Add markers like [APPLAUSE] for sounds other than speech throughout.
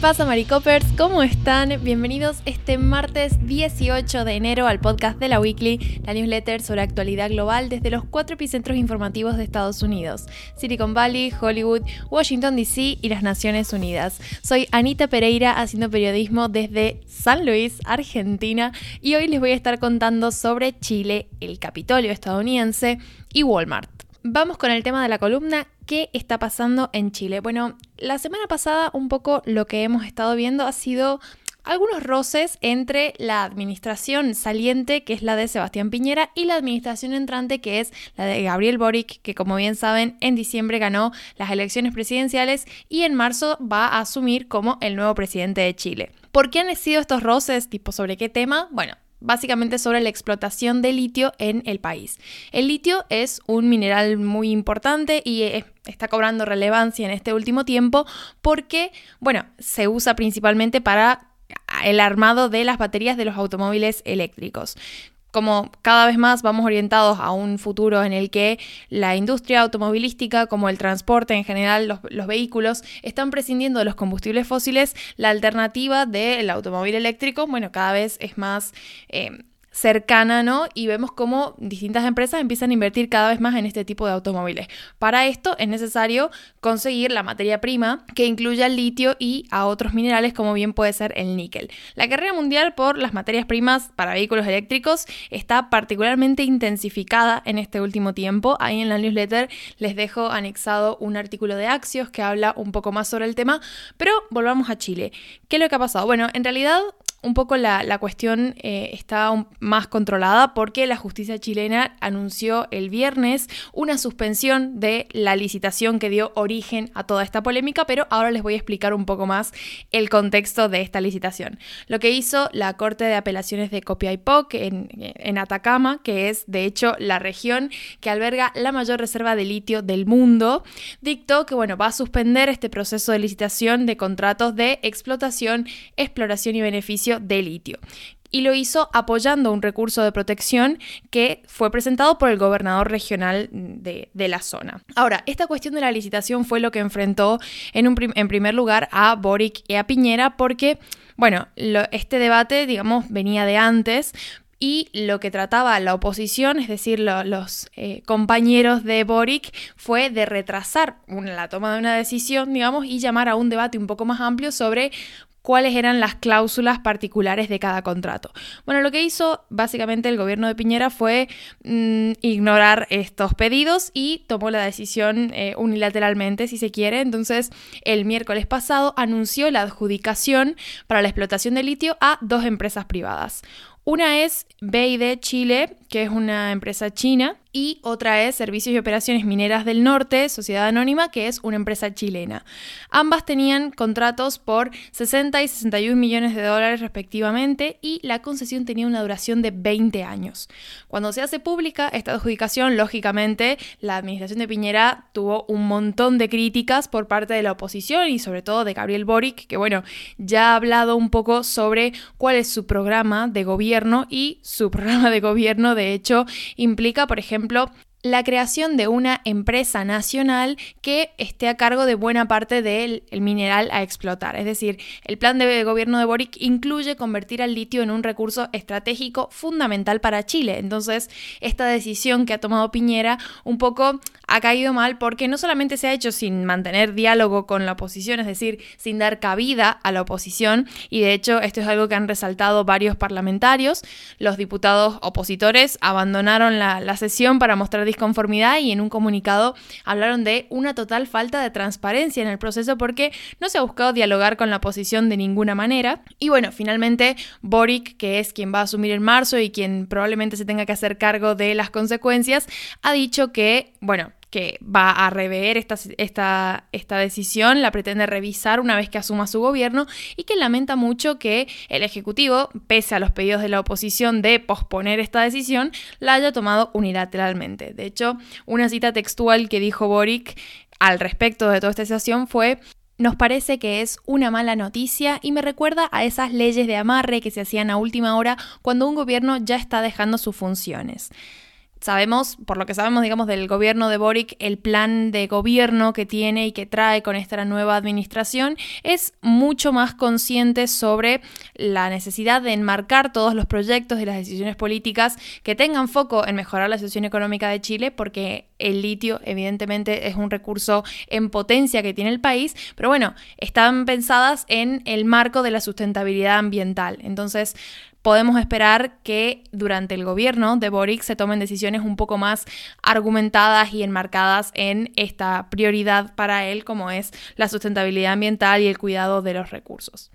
pasa, Maricopers? ¿Cómo están? Bienvenidos este martes 18 de enero al podcast de la Weekly, la newsletter sobre actualidad global desde los cuatro epicentros informativos de Estados Unidos: Silicon Valley, Hollywood, Washington DC y las Naciones Unidas. Soy Anita Pereira haciendo periodismo desde San Luis, Argentina, y hoy les voy a estar contando sobre Chile, el Capitolio estadounidense y Walmart. Vamos con el tema de la columna, ¿qué está pasando en Chile? Bueno, la semana pasada un poco lo que hemos estado viendo ha sido algunos roces entre la administración saliente, que es la de Sebastián Piñera, y la administración entrante, que es la de Gabriel Boric, que como bien saben, en diciembre ganó las elecciones presidenciales y en marzo va a asumir como el nuevo presidente de Chile. ¿Por qué han sido estos roces? ¿Tipo sobre qué tema? Bueno, básicamente sobre la explotación de litio en el país. El litio es un mineral muy importante y eh, está cobrando relevancia en este último tiempo porque, bueno, se usa principalmente para el armado de las baterías de los automóviles eléctricos como cada vez más vamos orientados a un futuro en el que la industria automovilística, como el transporte en general, los, vehículos, están prescindiendo de los combustibles fósiles, la alternativa del automóvil eléctrico, bueno, cada vez es más... Eh, cercana, ¿no? Y vemos cómo distintas empresas empiezan a invertir cada vez más en este tipo de automóviles. Para esto es necesario conseguir la materia prima que incluya el litio y a otros minerales como bien puede ser el níquel. La carrera mundial por las materias primas para vehículos eléctricos está particularmente intensificada en este último tiempo. Ahí en la newsletter les dejo anexado un artículo de Axios que habla un poco más sobre el tema, pero volvamos a Chile. ¿Qué es lo que ha pasado? Bueno, en realidad un poco la, cuestión eh, está más controlada porque la justicia chilena anunció el viernes una suspensión de la licitación que dio origen a toda esta polémica, pero ahora les voy a explicar un poco más el contexto de esta licitación. Lo que hizo la Corte de Apelaciones de Copiapó en, en Atacama, que es de hecho la región que alberga la mayor reserva de litio del mundo, dictó que bueno, va a suspender este proceso de licitación de contratos de explotación, exploración y beneficio de litio y lo hizo apoyando un recurso de protección que fue presentado por el gobernador regional de, la zona. Ahora, esta cuestión de la licitación fue lo que enfrentó en, un en primer lugar a Boric y a Piñera porque, bueno, este debate, digamos, venía de antes, y lo que trataba la oposición, es decir, los eh, compañeros de Boric, fue de retrasar la toma de una decisión, digamos, y llamar a un debate un poco más amplio sobre cuáles eran las cláusulas particulares de cada contrato. Bueno, lo que hizo básicamente el gobierno de Piñera fue mm, ignorar estos pedidos y tomó la decisión eh, unilateralmente, si se quiere. Entonces, el miércoles pasado anunció la adjudicación para la explotación de litio a dos empresas privadas. Una es BID Chile, que es una empresa china, y otra es Servicios y Operaciones Mineras del Norte, Sociedad Anónima, que es una empresa chilena. Ambas tenían contratos por 60 y 61 millones de dólares respectivamente y la concesión tenía una duración de 20 años. Cuando se hace pública esta adjudicación, lógicamente la administración de Piñera tuvo un montón de críticas por parte de la oposición y sobre todo de Gabriel Boric, que bueno, ya ha hablado un poco sobre cuál es su programa de gobierno y su [LAUGHS] programa de gobierno de hecho implica, por ejemplo, ejemplo, la creación de una empresa nacional que esté a cargo de buena parte del mineral a explotar. Es decir, el plan de gobierno de Boric incluye convertir al litio en un recurso estratégico fundamental para Chile. Entonces, esta decisión que ha tomado Piñera un poco ha caído mal porque no solamente se ha hecho sin mantener diálogo con la oposición, es decir, sin dar cabida a la oposición, y de hecho esto es algo que han resaltado varios parlamentarios, los diputados opositores abandonaron la, la sesión para mostrar disconformidad y en un comunicado hablaron de una total falta de transparencia en el proceso porque no se ha buscado dialogar con la oposición de ninguna manera. Y bueno, finalmente Boric, que es quien va a asumir en marzo y quien probablemente se tenga que hacer cargo de las consecuencias, ha dicho que, bueno, que va a rever esta, esta, esta, decisión, la pretende revisar una vez que asuma su gobierno y que lamenta mucho que el Ejecutivo, pese a los pedidos de la oposición de posponer esta decisión, la haya tomado unilateralmente. De hecho, una cita textual que dijo Boric al respecto de toda esta situación fue nos parece que es una mala noticia y me recuerda a esas leyes de amarre que se hacían a última hora cuando un gobierno ya está dejando sus funciones. Sabemos, por lo que sabemos, digamos, del gobierno de Boric, el plan de gobierno que tiene y que trae con esta nueva administración es mucho más consciente sobre la necesidad de enmarcar todos los proyectos y las decisiones políticas que tengan foco en mejorar la situación económica de Chile, porque el litio evidentemente es un recurso en potencia que tiene el país, pero bueno, están pensadas en el marco de la sustentabilidad ambiental. Entonces, podemos esperar que durante el gobierno de Boric se tomen decisiones un poco más argumentadas y enmarcadas en esta prioridad para él, como es la sustentabilidad ambiental y el cuidado de los recursos.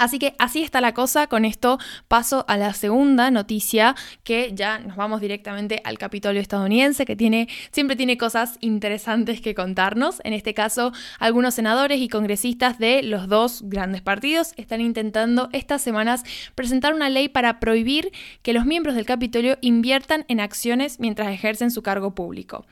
Así que así está la cosa. Con esto paso a la segunda noticia, que ya nos vamos directamente al Capitolio estadounidense, que tiene, siempre tiene cosas interesantes que contarnos. En este caso, algunos senadores y congresistas de los dos grandes partidos están intentando estas semanas presentar una ley para prohibir que los miembros del Capitolio inviertan en acciones mientras ejercen su cargo público.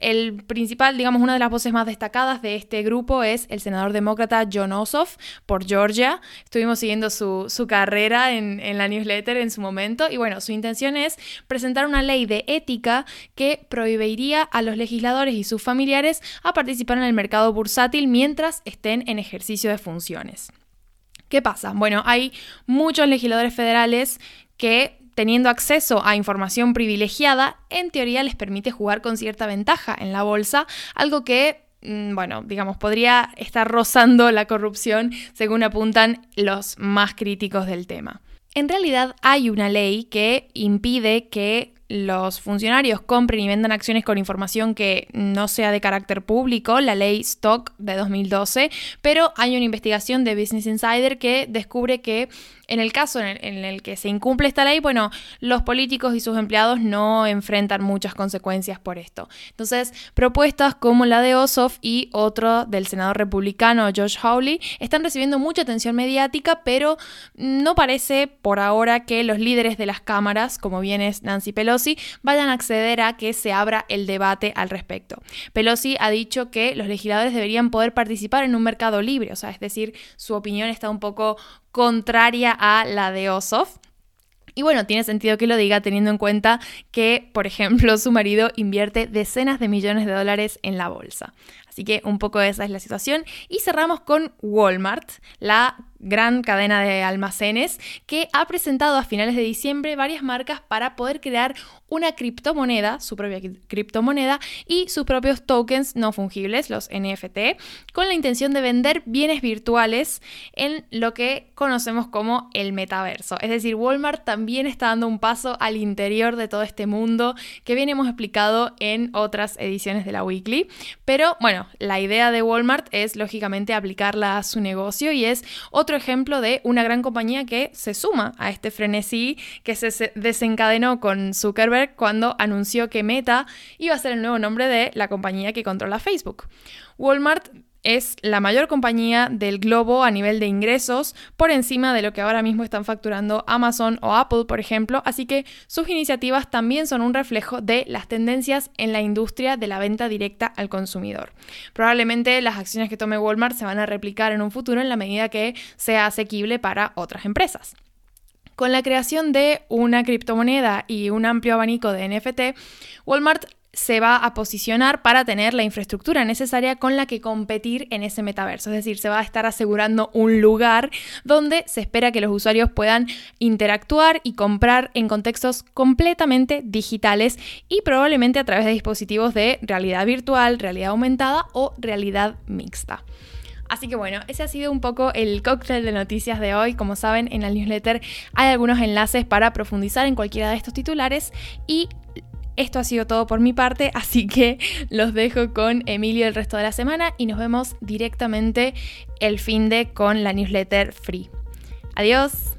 El principal, digamos, una de las voces más destacadas de este grupo es el senador demócrata John Ossoff por Georgia. Estuvimos siguiendo su, carrera en, en, la newsletter en su momento. Y bueno, su intención es presentar una ley de ética que prohibiría a los legisladores y sus familiares a participar en el mercado bursátil mientras estén en ejercicio de funciones. ¿Qué pasa? Bueno, hay muchos legisladores federales que teniendo acceso a información privilegiada, en teoría les permite jugar con cierta ventaja en la bolsa, algo que bueno, digamos, podría estar rozando la corrupción según apuntan los más críticos del tema. En realidad hay una ley que impide que los funcionarios compren y vendan acciones con información que no sea de carácter público, la ley Stock de 2012, pero hay una investigación de Business Insider que descubre que en el caso en el, que se incumple esta ley, bueno, los políticos y sus empleados no enfrentan muchas consecuencias por esto. Entonces, propuestas como la de Ossoff y otro del senador republicano Josh Hawley están recibiendo mucha atención mediática, pero no parece por ahora que los líderes de las cámaras, como bien es Nancy Pelosi, vayan a acceder a que se abra el debate al respecto. Pelosi ha dicho que los legisladores deberían poder participar en un mercado libre, o sea, es decir, su opinión está un poco contraria a la de Ossoff. Y bueno, tiene sentido que lo diga teniendo en cuenta que, por ejemplo, su marido invierte decenas de millones de dólares en la bolsa. Así que un poco esa es la situación. Y cerramos con Walmart, la gran cadena de almacenes, que ha presentado a finales de diciembre varias marcas para poder crear una criptomoneda, su propia criptomoneda, y sus propios tokens no fungibles, los NFT, con la intención de vender bienes virtuales en lo que conocemos como el metaverso. Es decir, Walmart también está dando un paso al interior de todo este mundo que bien hemos explicado en otras ediciones de la Weekly. Pero bueno, la idea de Walmart es lógicamente aplicarla a su negocio y es ejemplo de una gran compañía que se suma a este frenesí que se desencadenó con Zuckerberg cuando anunció que Meta iba a ser el nuevo nombre de la compañía que controla Facebook. Walmart es la mayor compañía del globo a nivel de ingresos, por encima de lo que ahora mismo están facturando Amazon o Apple, por ejemplo, así que sus iniciativas también son un reflejo de las tendencias en la industria de la venta directa al consumidor. Probablemente las acciones que tome Walmart se van a replicar en un futuro en la medida que sea asequible para otras empresas. Con la creación de una criptomoneda y un amplio abanico de NFT, Walmart se va a posicionar para tener la infraestructura necesaria con la que competir en ese metaverso. Es decir, se va a estar asegurando un lugar donde se espera que los usuarios puedan interactuar y comprar en contextos completamente digitales y probablemente a través de dispositivos de realidad virtual, realidad aumentada o realidad mixta. Así que bueno, ese ha sido un poco el cóctel de noticias de hoy. Como saben, en la newsletter hay algunos enlaces para profundizar en cualquiera de estos titulares y esto ha sido todo por mi parte, así que los dejo con Emilio el resto de la semana y nos vemos directamente el fin de con la newsletter free. Adiós.